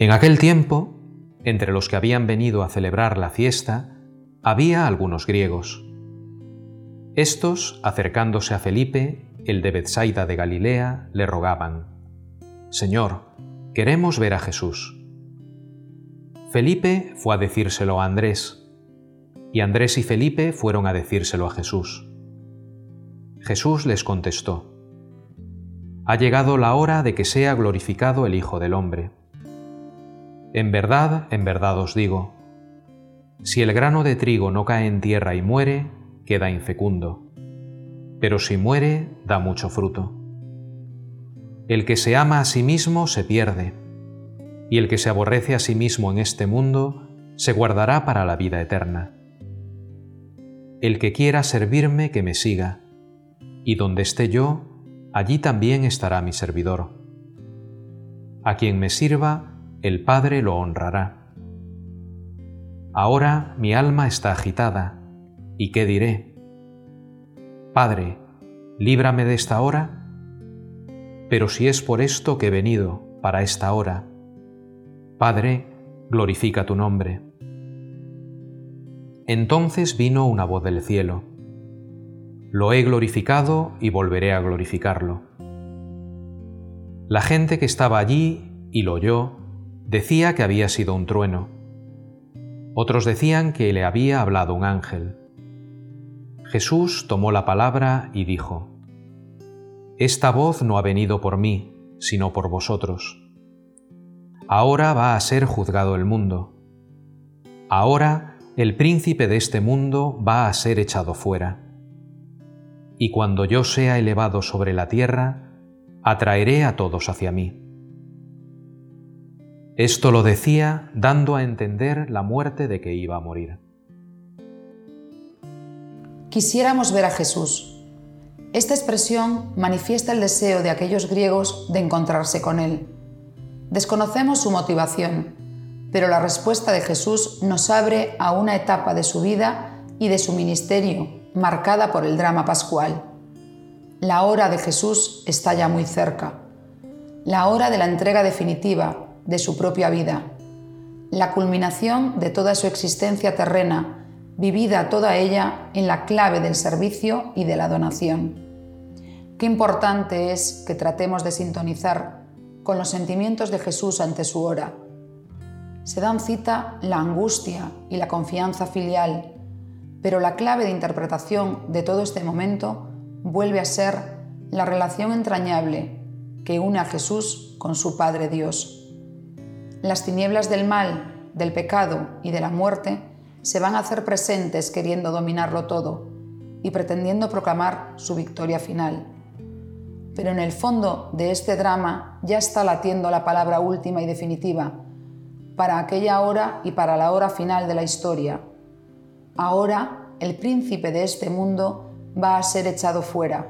En aquel tiempo, entre los que habían venido a celebrar la fiesta, había algunos griegos. Estos, acercándose a Felipe, el de Bethsaida de Galilea, le rogaban, Señor, queremos ver a Jesús. Felipe fue a decírselo a Andrés, y Andrés y Felipe fueron a decírselo a Jesús. Jesús les contestó, Ha llegado la hora de que sea glorificado el Hijo del Hombre. En verdad, en verdad os digo, si el grano de trigo no cae en tierra y muere, queda infecundo, pero si muere, da mucho fruto. El que se ama a sí mismo se pierde, y el que se aborrece a sí mismo en este mundo se guardará para la vida eterna. El que quiera servirme, que me siga, y donde esté yo, allí también estará mi servidor. A quien me sirva, el Padre lo honrará. Ahora mi alma está agitada, ¿y qué diré? Padre, líbrame de esta hora. Pero si es por esto que he venido, para esta hora, Padre, glorifica tu nombre. Entonces vino una voz del cielo. Lo he glorificado y volveré a glorificarlo. La gente que estaba allí y lo oyó decía que había sido un trueno. Otros decían que le había hablado un ángel. Jesús tomó la palabra y dijo, Esta voz no ha venido por mí, sino por vosotros. Ahora va a ser juzgado el mundo. Ahora el príncipe de este mundo va a ser echado fuera. Y cuando yo sea elevado sobre la tierra, atraeré a todos hacia mí. Esto lo decía dando a entender la muerte de que iba a morir. Quisiéramos ver a Jesús. Esta expresión manifiesta el deseo de aquellos griegos de encontrarse con Él. Desconocemos su motivación, pero la respuesta de Jesús nos abre a una etapa de su vida y de su ministerio marcada por el drama pascual. La hora de Jesús está ya muy cerca. La hora de la entrega definitiva, de su propia vida, la culminación de toda su existencia terrena, vivida toda ella en la clave del servicio y de la donación. Qué importante es que tratemos de sintonizar con los sentimientos de Jesús ante su hora. Se dan cita la angustia y la confianza filial, pero la clave de interpretación de todo este momento vuelve a ser la relación entrañable que une a Jesús con su Padre Dios. Las tinieblas del mal, del pecado y de la muerte se van a hacer presentes queriendo dominarlo todo y pretendiendo proclamar su victoria final. Pero en el fondo de este drama ya está latiendo la palabra última y definitiva para aquella hora y para la hora final de la historia. Ahora el príncipe de este mundo va a ser echado fuera,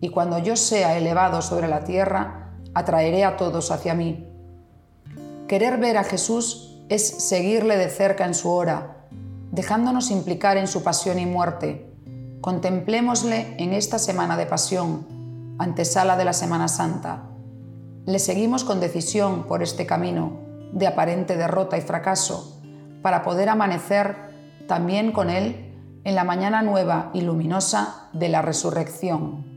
y cuando yo sea elevado sobre la tierra, atraeré a todos hacia mí. Querer ver a Jesús es seguirle de cerca en su hora, dejándonos implicar en su pasión y muerte. Contemplémosle en esta semana de pasión, antesala de la Semana Santa. Le seguimos con decisión por este camino de aparente derrota y fracaso, para poder amanecer también con Él en la mañana nueva y luminosa de la resurrección.